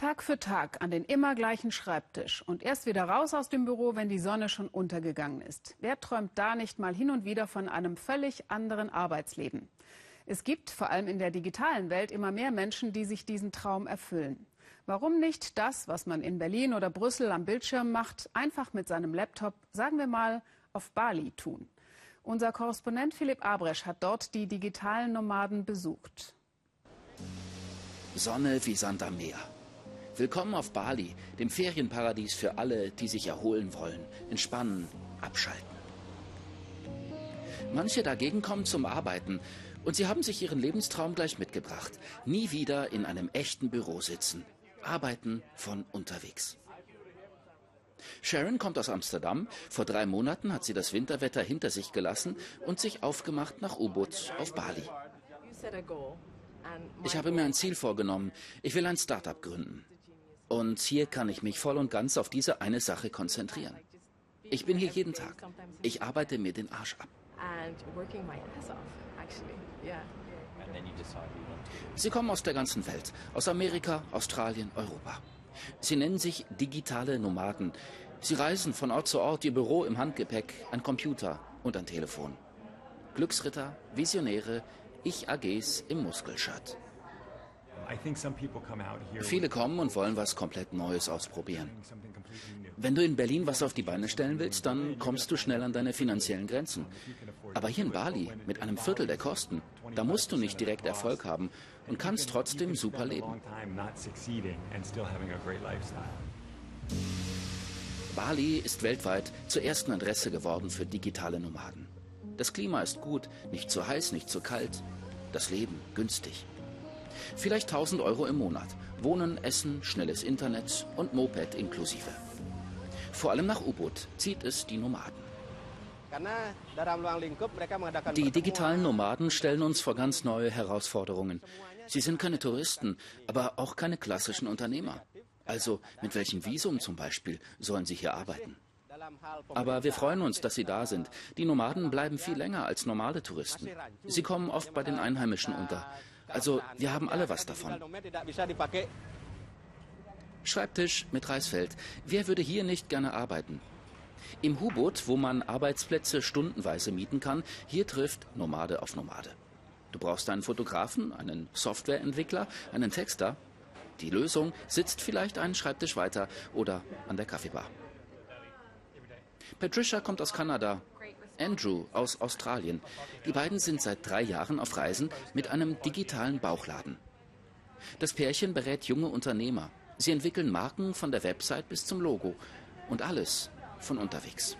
Tag für Tag an den immer gleichen Schreibtisch und erst wieder raus aus dem Büro, wenn die Sonne schon untergegangen ist. Wer träumt da nicht mal hin und wieder von einem völlig anderen Arbeitsleben? Es gibt, vor allem in der digitalen Welt, immer mehr Menschen, die sich diesen Traum erfüllen. Warum nicht das, was man in Berlin oder Brüssel am Bildschirm macht, einfach mit seinem Laptop, sagen wir mal, auf Bali tun? Unser Korrespondent Philipp Abresch hat dort die digitalen Nomaden besucht. Sonne wie Sand am Meer. Willkommen auf Bali, dem Ferienparadies für alle, die sich erholen wollen, entspannen, abschalten. Manche dagegen kommen zum Arbeiten und sie haben sich ihren Lebenstraum gleich mitgebracht. Nie wieder in einem echten Büro sitzen. Arbeiten von unterwegs. Sharon kommt aus Amsterdam. Vor drei Monaten hat sie das Winterwetter hinter sich gelassen und sich aufgemacht nach U-Boot auf Bali. Ich habe mir ein Ziel vorgenommen. Ich will ein Startup gründen. Und hier kann ich mich voll und ganz auf diese eine Sache konzentrieren. Ich bin hier jeden Tag. Ich arbeite mir den Arsch ab. Sie kommen aus der ganzen Welt, aus Amerika, Australien, Europa. Sie nennen sich digitale Nomaden. Sie reisen von Ort zu Ort, ihr Büro im Handgepäck, ein Computer und ein Telefon. Glücksritter, Visionäre, Ich-AGs im Muskelshirt. Viele kommen und wollen was komplett Neues ausprobieren. Wenn du in Berlin was auf die Beine stellen willst, dann kommst du schnell an deine finanziellen Grenzen. Aber hier in Bali, mit einem Viertel der Kosten, da musst du nicht direkt Erfolg haben und kannst trotzdem super leben. Bali ist weltweit zur ersten Adresse geworden für digitale Nomaden. Das Klima ist gut, nicht zu heiß, nicht zu kalt. Das Leben günstig. Vielleicht 1000 Euro im Monat. Wohnen, Essen, schnelles Internet und Moped inklusive. Vor allem nach U-Boot zieht es die Nomaden. Die digitalen Nomaden stellen uns vor ganz neue Herausforderungen. Sie sind keine Touristen, aber auch keine klassischen Unternehmer. Also mit welchem Visum zum Beispiel sollen sie hier arbeiten? Aber wir freuen uns, dass Sie da sind. Die Nomaden bleiben viel länger als normale Touristen. Sie kommen oft bei den Einheimischen unter. Also wir haben alle was davon. Schreibtisch mit Reisfeld. Wer würde hier nicht gerne arbeiten? Im Hubot, wo man Arbeitsplätze stundenweise mieten kann, hier trifft Nomade auf Nomade. Du brauchst einen Fotografen, einen Softwareentwickler, einen Texter. Die Lösung sitzt vielleicht einen Schreibtisch weiter oder an der Kaffeebar. Patricia kommt aus Kanada, Andrew aus Australien. Die beiden sind seit drei Jahren auf Reisen mit einem digitalen Bauchladen. Das Pärchen berät junge Unternehmer. Sie entwickeln Marken von der Website bis zum Logo und alles von unterwegs.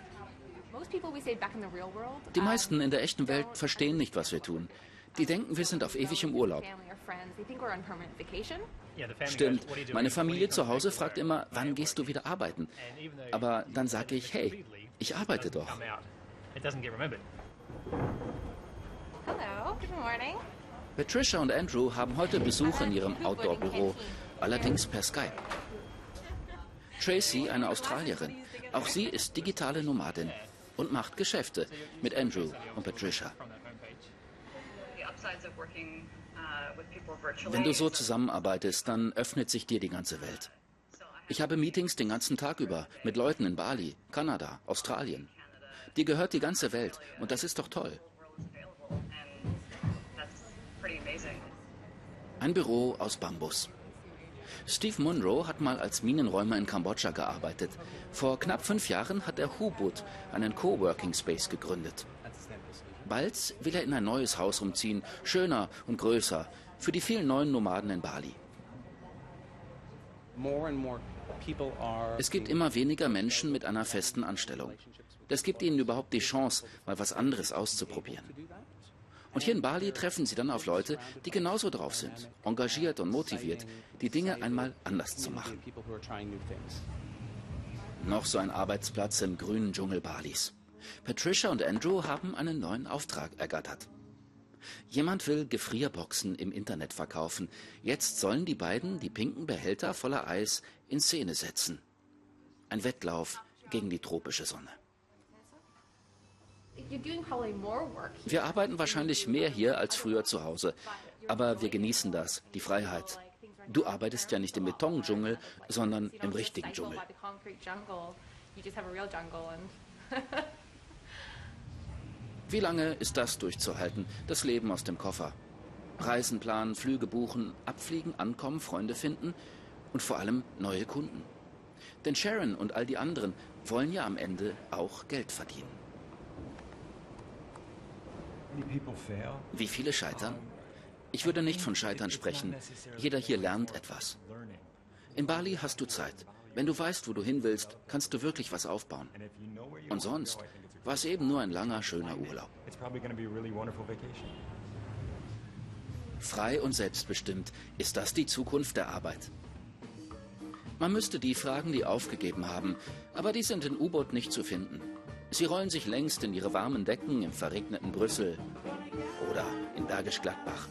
Die meisten in der echten Welt verstehen nicht, was wir tun. Die denken, wir sind auf ewig im Urlaub. Stimmt, meine Familie zu Hause fragt immer, wann gehst du wieder arbeiten? Aber dann sage ich, hey, ich arbeite doch. Patricia und Andrew haben heute Besuch in ihrem Outdoor-Büro, allerdings per Skype. Tracy, eine Australierin, auch sie ist digitale Nomadin und macht Geschäfte mit Andrew und Patricia. Wenn du so zusammenarbeitest, dann öffnet sich dir die ganze Welt. Ich habe Meetings den ganzen Tag über mit Leuten in Bali, Kanada, Australien. Dir gehört die ganze Welt und das ist doch toll. Ein Büro aus Bambus. Steve Munro hat mal als Minenräumer in Kambodscha gearbeitet. Vor knapp fünf Jahren hat er Hubut, einen Coworking Space, gegründet. Bald will er in ein neues Haus umziehen, schöner und größer, für die vielen neuen Nomaden in Bali. Es gibt immer weniger Menschen mit einer festen Anstellung. Das gibt ihnen überhaupt die Chance, mal was anderes auszuprobieren. Und hier in Bali treffen sie dann auf Leute, die genauso drauf sind, engagiert und motiviert, die Dinge einmal anders zu machen. Noch so ein Arbeitsplatz im grünen Dschungel Balis. Patricia und Andrew haben einen neuen Auftrag ergattert. Jemand will Gefrierboxen im Internet verkaufen. Jetzt sollen die beiden die pinken Behälter voller Eis in Szene setzen. Ein Wettlauf gegen die tropische Sonne. Wir arbeiten wahrscheinlich mehr hier als früher zu Hause, aber wir genießen das, die Freiheit. Du arbeitest ja nicht im Betondschungel, sondern im richtigen Dschungel. Wie lange ist das durchzuhalten, das Leben aus dem Koffer? Reisen planen, Flüge buchen, abfliegen, ankommen, Freunde finden und vor allem neue Kunden. Denn Sharon und all die anderen wollen ja am Ende auch Geld verdienen. Wie viele scheitern? Ich würde nicht von Scheitern sprechen. Jeder hier lernt etwas. In Bali hast du Zeit. Wenn du weißt, wo du hin willst, kannst du wirklich was aufbauen. Und sonst war es eben nur ein langer, schöner Urlaub. Frei und selbstbestimmt, ist das die Zukunft der Arbeit? Man müsste die fragen, die aufgegeben haben, aber die sind in U-Boot nicht zu finden. Sie rollen sich längst in ihre warmen Decken im verregneten Brüssel oder in Bergisch Gladbach.